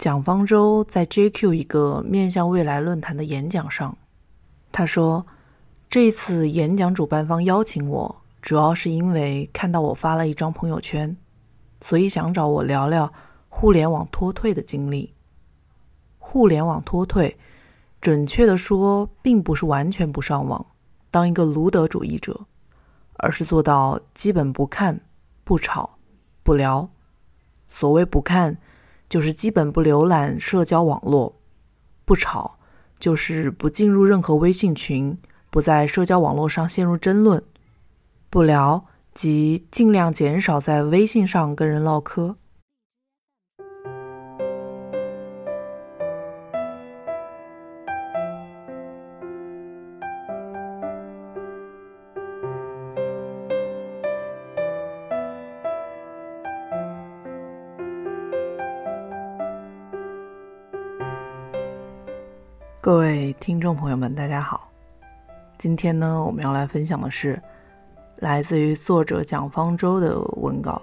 蒋方舟在 JQ 一个面向未来论坛的演讲上，他说：“这次演讲主办方邀请我，主要是因为看到我发了一张朋友圈，所以想找我聊聊互联网脱退的经历。互联网脱退，准确的说，并不是完全不上网，当一个卢德主义者，而是做到基本不看、不吵、不聊。所谓不看。”就是基本不浏览社交网络，不吵，就是不进入任何微信群，不在社交网络上陷入争论，不聊，即尽量减少在微信上跟人唠嗑。听众朋友们，大家好。今天呢，我们要来分享的是来自于作者蒋方舟的文稿。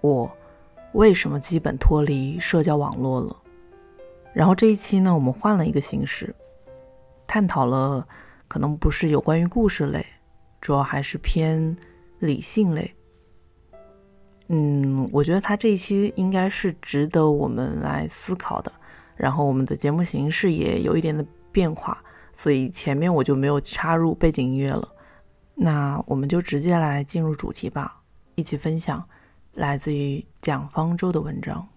我为什么基本脱离社交网络了？然后这一期呢，我们换了一个形式，探讨了可能不是有关于故事类，主要还是偏理性类。嗯，我觉得他这一期应该是值得我们来思考的。然后我们的节目形式也有一点的变化，所以前面我就没有插入背景音乐了。那我们就直接来进入主题吧，一起分享来自于蒋方舟的文章，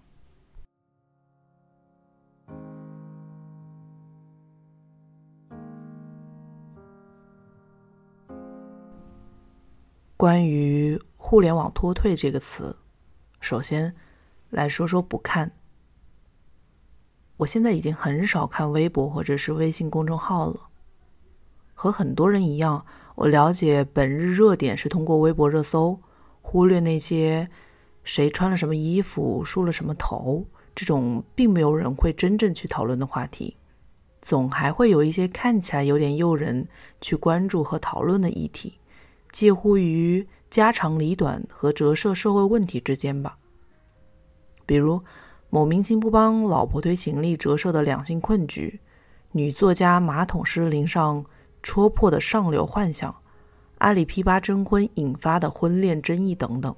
关于“互联网脱退”这个词。首先来说说不看。我现在已经很少看微博或者是微信公众号了。和很多人一样，我了解本日热点是通过微博热搜，忽略那些谁穿了什么衣服、梳了什么头这种并没有人会真正去讨论的话题。总还会有一些看起来有点诱人去关注和讨论的议题，介乎于家长里短和折射社会问题之间吧。比如。某明星不帮老婆推行李折射的两性困局，女作家马桶失灵上戳破的上流幻想，阿里 P 八征婚引发的婚恋争议等等。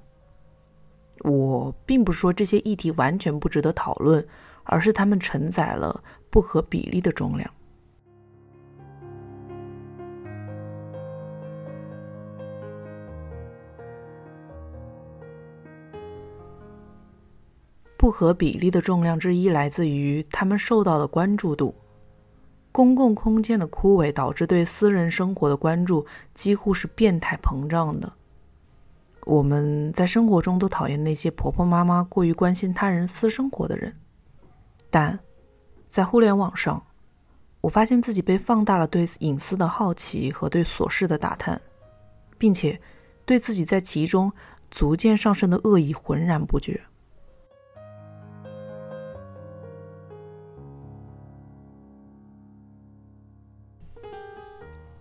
我并不是说这些议题完全不值得讨论，而是他们承载了不可比例的重量。不合比例的重量之一来自于他们受到的关注度。公共空间的枯萎导致对私人生活的关注几乎是变态膨胀的。我们在生活中都讨厌那些婆婆妈妈过于关心他人私生活的人，但在互联网上，我发现自己被放大了对隐私的好奇和对琐事的打探，并且对自己在其中逐渐上升的恶意浑然不觉。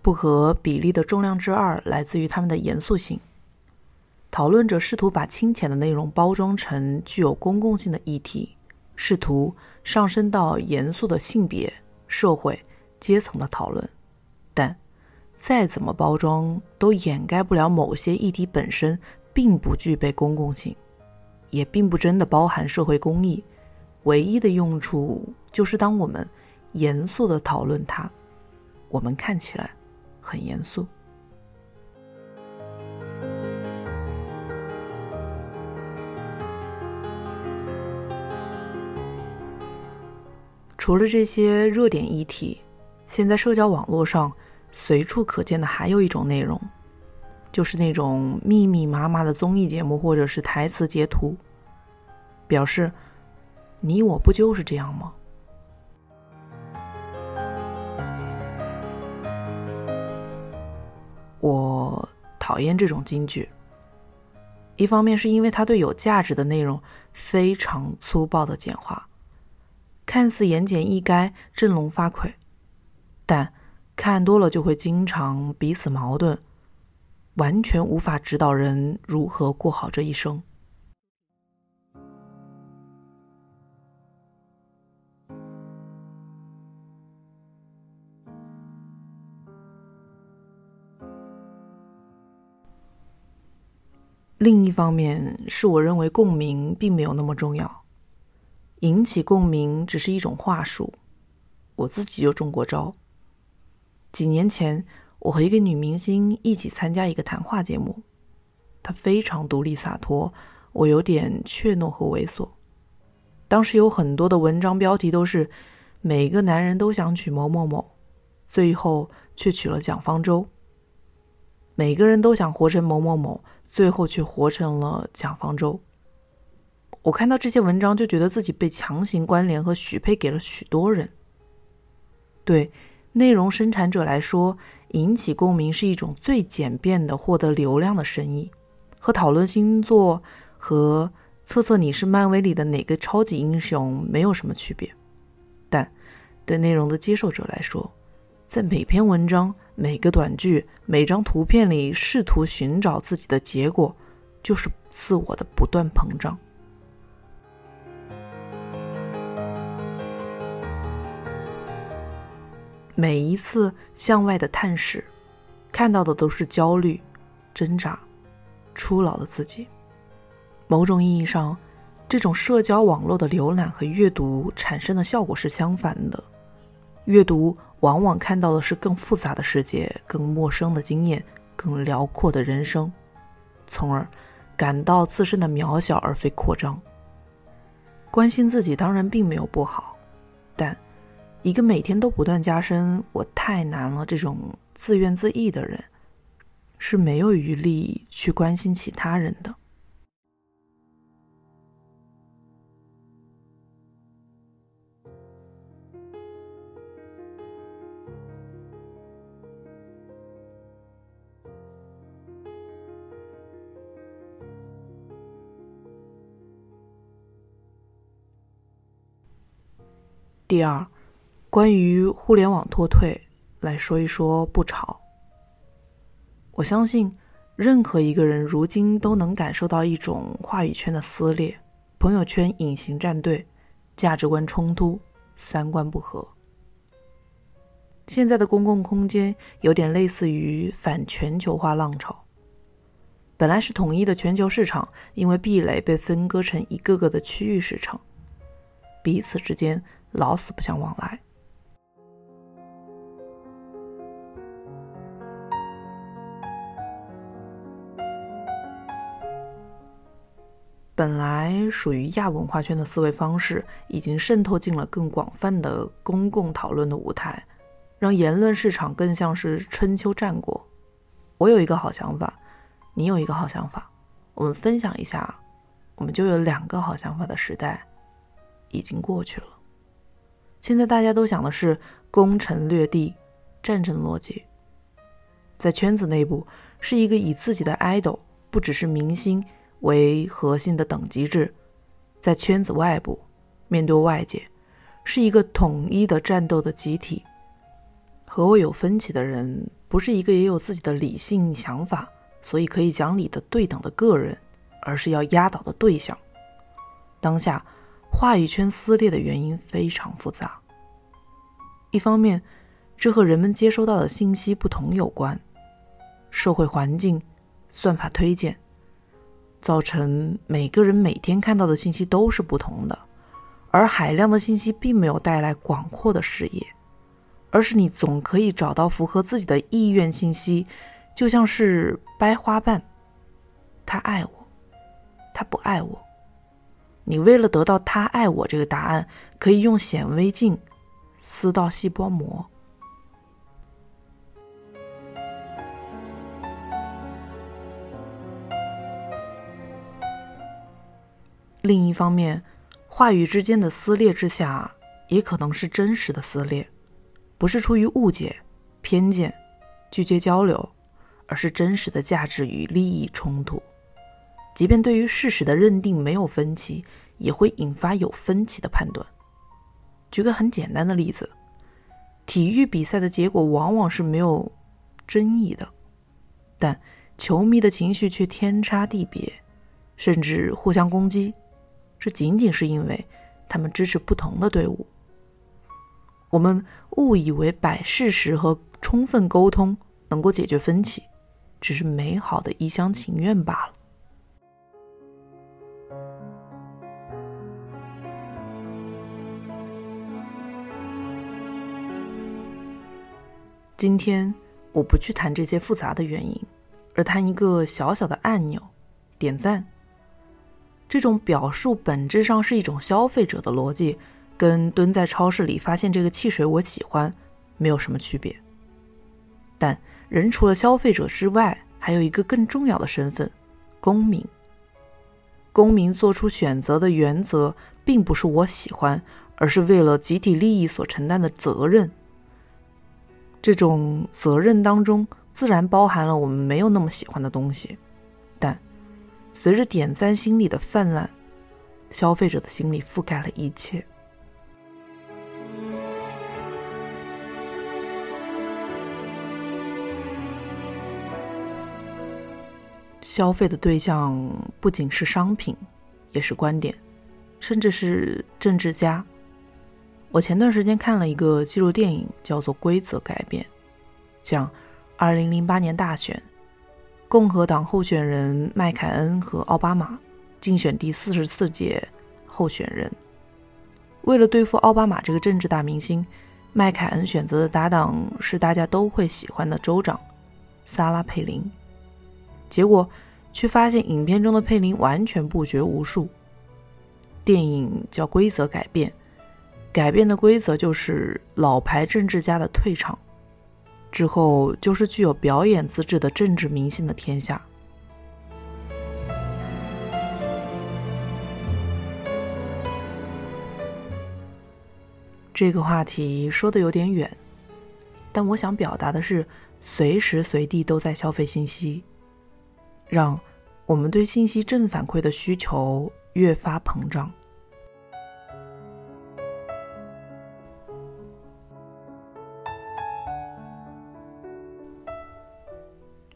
不合比例的重量之二来自于他们的严肃性。讨论者试图把清浅的内容包装成具有公共性的议题，试图上升到严肃的性别、社会、阶层的讨论，但再怎么包装都掩盖不了某些议题本身并不具备公共性，也并不真的包含社会公益。唯一的用处就是当我们严肃的讨论它，我们看起来。很严肃。除了这些热点议题，现在社交网络上随处可见的还有一种内容，就是那种密密麻麻的综艺节目或者是台词截图，表示你我不就是这样吗？我讨厌这种金句。一方面是因为它对有价值的内容非常粗暴的简化，看似言简意赅、振聋发聩，但看多了就会经常彼此矛盾，完全无法指导人如何过好这一生。另一方面，是我认为共鸣并没有那么重要，引起共鸣只是一种话术。我自己就中过招。几年前，我和一个女明星一起参加一个谈话节目，她非常独立洒脱，我有点怯懦和猥琐。当时有很多的文章标题都是“每个男人都想娶某某某”，最后却娶了蒋方舟。每个人都想活成某某某，最后却活成了蒋方舟。我看到这些文章，就觉得自己被强行关联和许配给了许多人。对内容生产者来说，引起共鸣是一种最简便的获得流量的生意，和讨论星座和测测你是漫威里的哪个超级英雄没有什么区别。但对内容的接受者来说，在每篇文章、每个短句、每张图片里试图寻找自己的结果，就是自我的不断膨胀。每一次向外的探视，看到的都是焦虑、挣扎、初老的自己。某种意义上，这种社交网络的浏览和阅读产生的效果是相反的。阅读。往往看到的是更复杂的世界、更陌生的经验、更辽阔的人生，从而感到自身的渺小而非扩张。关心自己当然并没有不好，但一个每天都不断加深“我太难了”这种自怨自艾的人，是没有余力去关心其他人的。第二，关于互联网脱退来说一说不吵。我相信，任何一个人如今都能感受到一种话语圈的撕裂，朋友圈隐形战队，价值观冲突，三观不合。现在的公共空间有点类似于反全球化浪潮。本来是统一的全球市场，因为壁垒被分割成一个个的区域市场，彼此之间。老死不相往来。本来属于亚文化圈的思维方式，已经渗透进了更广泛的公共讨论的舞台，让言论市场更像是春秋战国。我有一个好想法，你有一个好想法，我们分享一下，我们就有两个好想法的时代已经过去了。现在大家都想的是攻城略地、战争逻辑。在圈子内部，是一个以自己的 idol，不只是明星为核心的等级制；在圈子外部，面对外界，是一个统一的战斗的集体。和我有分歧的人，不是一个也有自己的理性想法，所以可以讲理的对等的个人，而是要压倒的对象。当下。话语圈撕裂的原因非常复杂。一方面，这和人们接收到的信息不同有关，社会环境、算法推荐，造成每个人每天看到的信息都是不同的，而海量的信息并没有带来广阔的视野，而是你总可以找到符合自己的意愿信息，就像是掰花瓣，他爱我，他不爱我。你为了得到他爱我这个答案，可以用显微镜撕到细胞膜。另一方面，话语之间的撕裂之下，也可能是真实的撕裂，不是出于误解、偏见、拒绝交流，而是真实的价值与利益冲突。即便对于事实的认定没有分歧，也会引发有分歧的判断。举个很简单的例子，体育比赛的结果往往是没有争议的，但球迷的情绪却天差地别，甚至互相攻击。这仅仅是因为他们支持不同的队伍。我们误以为摆事实和充分沟通能够解决分歧，只是美好的一厢情愿罢了。今天我不去谈这些复杂的原因，而谈一个小小的按钮——点赞。这种表述本质上是一种消费者的逻辑，跟蹲在超市里发现这个汽水我喜欢没有什么区别。但人除了消费者之外，还有一个更重要的身份——公民。公民做出选择的原则，并不是我喜欢，而是为了集体利益所承担的责任。这种责任当中，自然包含了我们没有那么喜欢的东西，但随着点赞心理的泛滥，消费者的心理覆盖了一切。消费的对象不仅是商品，也是观点，甚至是政治家。我前段时间看了一个纪录电影，叫做《规则改变》，讲2008年大选，共和党候选人麦凯恩和奥巴马竞选第四十四届候选人。为了对付奥巴马这个政治大明星，麦凯恩选择的搭档是大家都会喜欢的州长萨拉佩林。结果却发现影片中的佩林完全不学无术。电影叫《规则改变》。改变的规则就是老牌政治家的退场，之后就是具有表演资质的政治明星的天下。这个话题说的有点远，但我想表达的是，随时随地都在消费信息，让我们对信息正反馈的需求越发膨胀。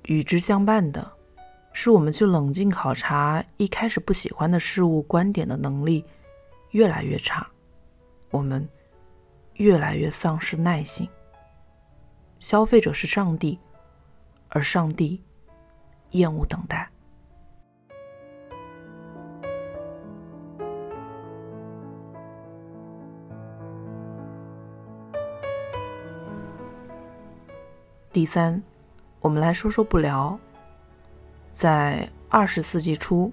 与之相伴的，是我们去冷静考察一开始不喜欢的事物观点的能力越来越差，我们越来越丧失耐心。消费者是上帝，而上帝厌恶等待。第三。我们来说说不聊。在二十世纪初，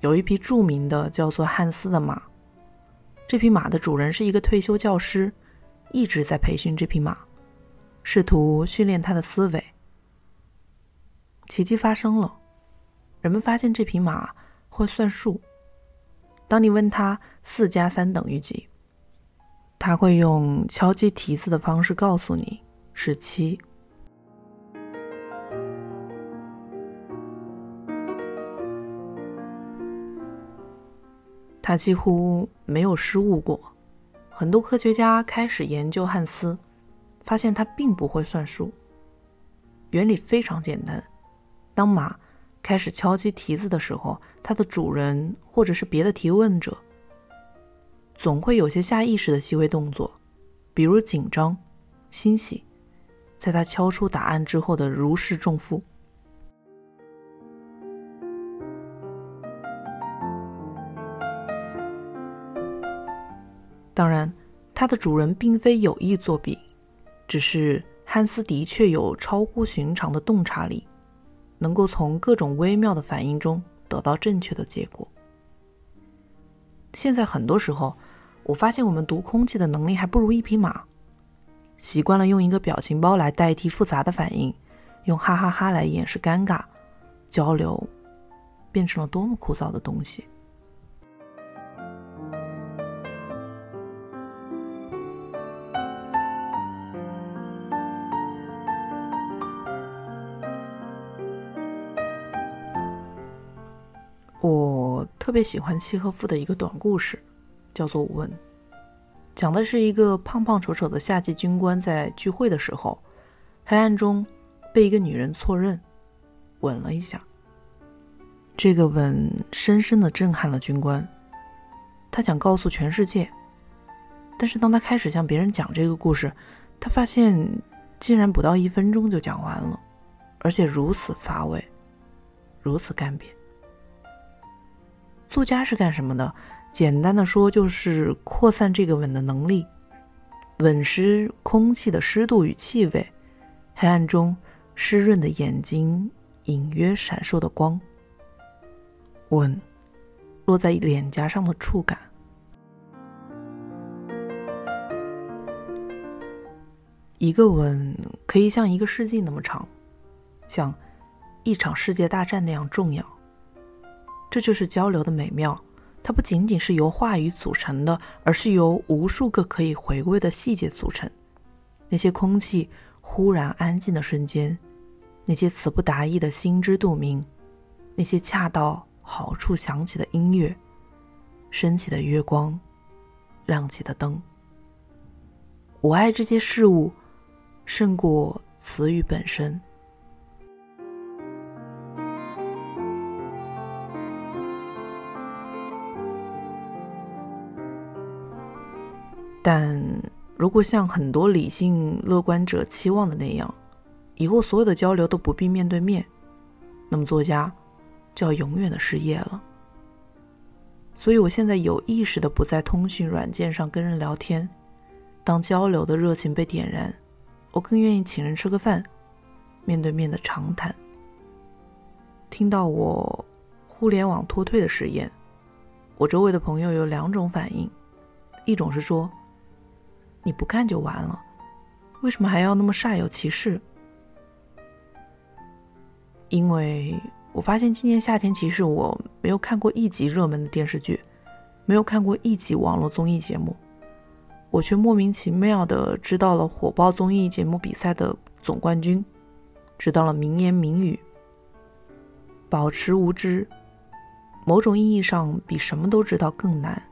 有一匹著名的叫做汉斯的马。这匹马的主人是一个退休教师，一直在培训这匹马，试图训练它的思维。奇迹发生了，人们发现这匹马会算数。当你问他四加三等于几，他会用敲击蹄子的方式告诉你是七。他几乎没有失误过。很多科学家开始研究汉斯，发现他并不会算数。原理非常简单：当马开始敲击蹄子的时候，它的主人或者是别的提问者，总会有些下意识的细微动作，比如紧张、欣喜，在他敲出答案之后的如释重负。当然，它的主人并非有意作弊，只是汉斯的确有超乎寻常的洞察力，能够从各种微妙的反应中得到正确的结果。现在很多时候，我发现我们读空气的能力还不如一匹马，习惯了用一个表情包来代替复杂的反应，用哈哈哈来掩饰尴尬，交流变成了多么枯燥的东西。我特别喜欢契诃夫的一个短故事，叫做《吻》，讲的是一个胖胖丑丑的夏季军官在聚会的时候，黑暗中被一个女人错认，吻了一下。这个吻深深的震撼了军官，他想告诉全世界，但是当他开始向别人讲这个故事，他发现竟然不到一分钟就讲完了，而且如此乏味，如此干瘪。作家是干什么的？简单的说，就是扩散这个吻的能力，吻湿空气的湿度与气味，黑暗中湿润的眼睛隐约闪烁的光。吻落在脸颊上的触感，一个吻可以像一个世纪那么长，像一场世界大战那样重要。这就是交流的美妙，它不仅仅是由话语组成的，而是由无数个可以回味的细节组成。那些空气忽然安静的瞬间，那些词不达意的心知肚明，那些恰到。好处响起的音乐，升起的月光，亮起的灯。我爱这些事物，胜过词语本身。但如果像很多理性乐观者期望的那样，以后所有的交流都不必面对面，那么作家。就要永远的失业了，所以我现在有意识的不在通讯软件上跟人聊天。当交流的热情被点燃，我更愿意请人吃个饭，面对面的长谈。听到我互联网脱退的实验，我周围的朋友有两种反应：一种是说，你不看就完了，为什么还要那么煞有其事？因为。我发现今年夏天，其实我没有看过一集热门的电视剧，没有看过一集网络综艺节目，我却莫名其妙的知道了火爆综艺节目比赛的总冠军，知道了名言名语。保持无知，某种意义上比什么都知道更难，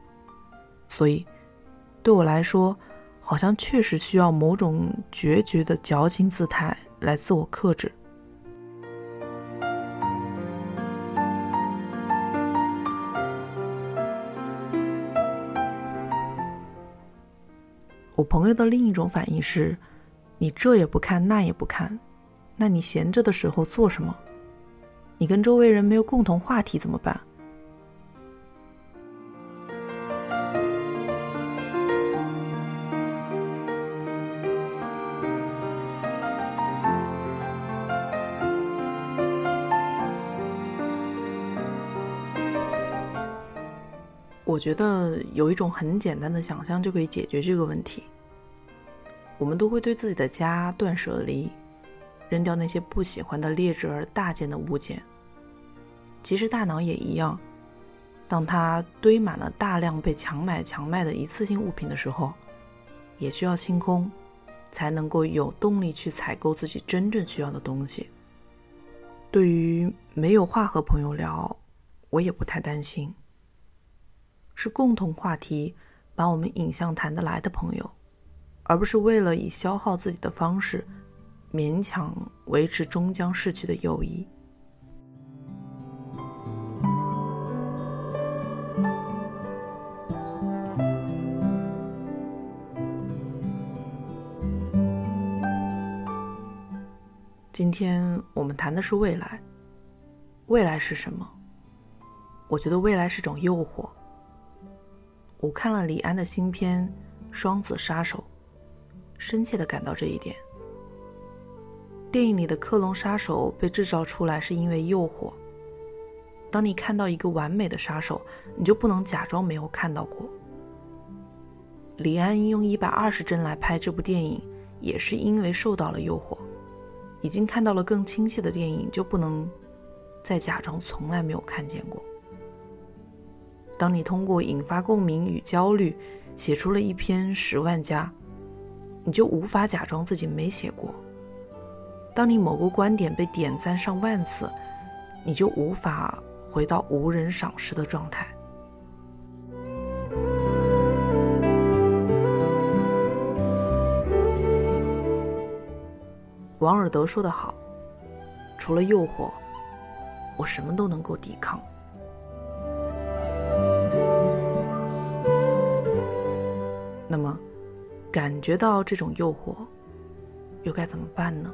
所以对我来说，好像确实需要某种决绝的矫情姿态来自我克制。我朋友的另一种反应是：你这也不看，那也不看，那你闲着的时候做什么？你跟周围人没有共同话题怎么办？我觉得有一种很简单的想象就可以解决这个问题。我们都会对自己的家断舍离，扔掉那些不喜欢的劣质而大件的物件。其实大脑也一样，当它堆满了大量被强买强卖的一次性物品的时候，也需要清空，才能够有动力去采购自己真正需要的东西。对于没有话和朋友聊，我也不太担心。是共同话题把我们引向谈得来的朋友，而不是为了以消耗自己的方式勉强维持终将逝去的友谊。今天我们谈的是未来，未来是什么？我觉得未来是种诱惑。我看了李安的新片《双子杀手》，深切的感到这一点。电影里的克隆杀手被制造出来是因为诱惑。当你看到一个完美的杀手，你就不能假装没有看到过。李安用一百二十帧来拍这部电影，也是因为受到了诱惑。已经看到了更清晰的电影，就不能再假装从来没有看见过。当你通过引发共鸣与焦虑，写出了一篇十万加，你就无法假装自己没写过。当你某个观点被点赞上万次，你就无法回到无人赏识的状态。王尔德说得好：“除了诱惑，我什么都能够抵抗。”那么，感觉到这种诱惑，又该怎么办呢？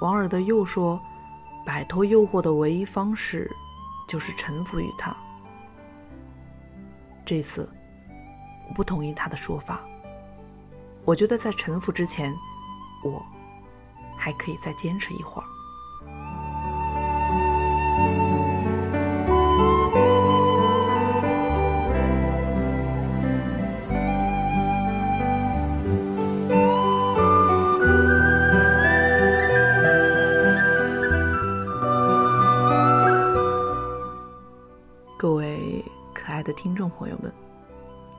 王尔德又说：“摆脱诱惑的唯一方式，就是臣服于他。”这次，我不同意他的说法。我觉得在臣服之前，我还可以再坚持一会儿。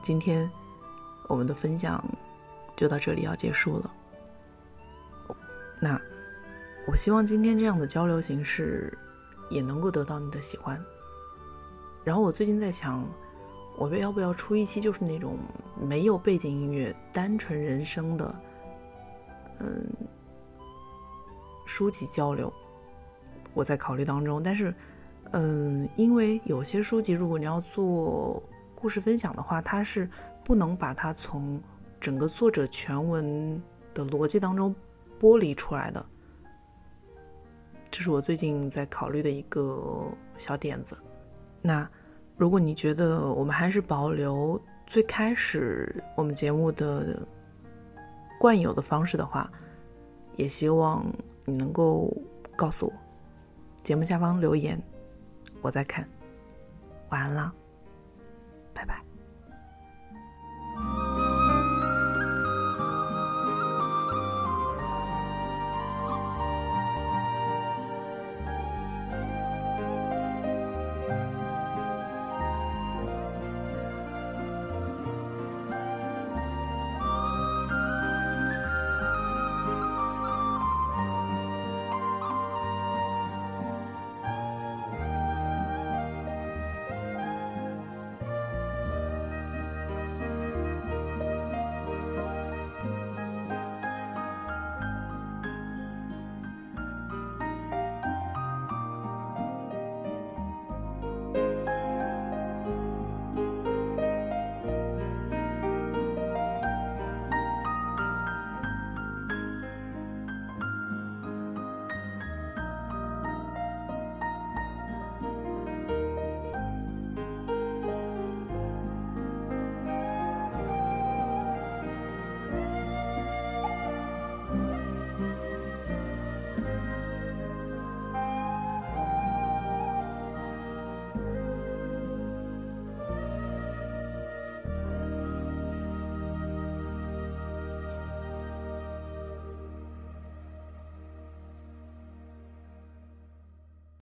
今天我们的分享。就到这里要结束了。那我希望今天这样的交流形式也能够得到你的喜欢。然后我最近在想，我要不要出一期就是那种没有背景音乐、单纯人声的，嗯，书籍交流。我在考虑当中，但是，嗯，因为有些书籍如果你要做故事分享的话，它是不能把它从。整个作者全文的逻辑当中剥离出来的，这是我最近在考虑的一个小点子。那如果你觉得我们还是保留最开始我们节目的惯有的方式的话，也希望你能够告诉我，节目下方留言，我在看。晚安啦，拜拜。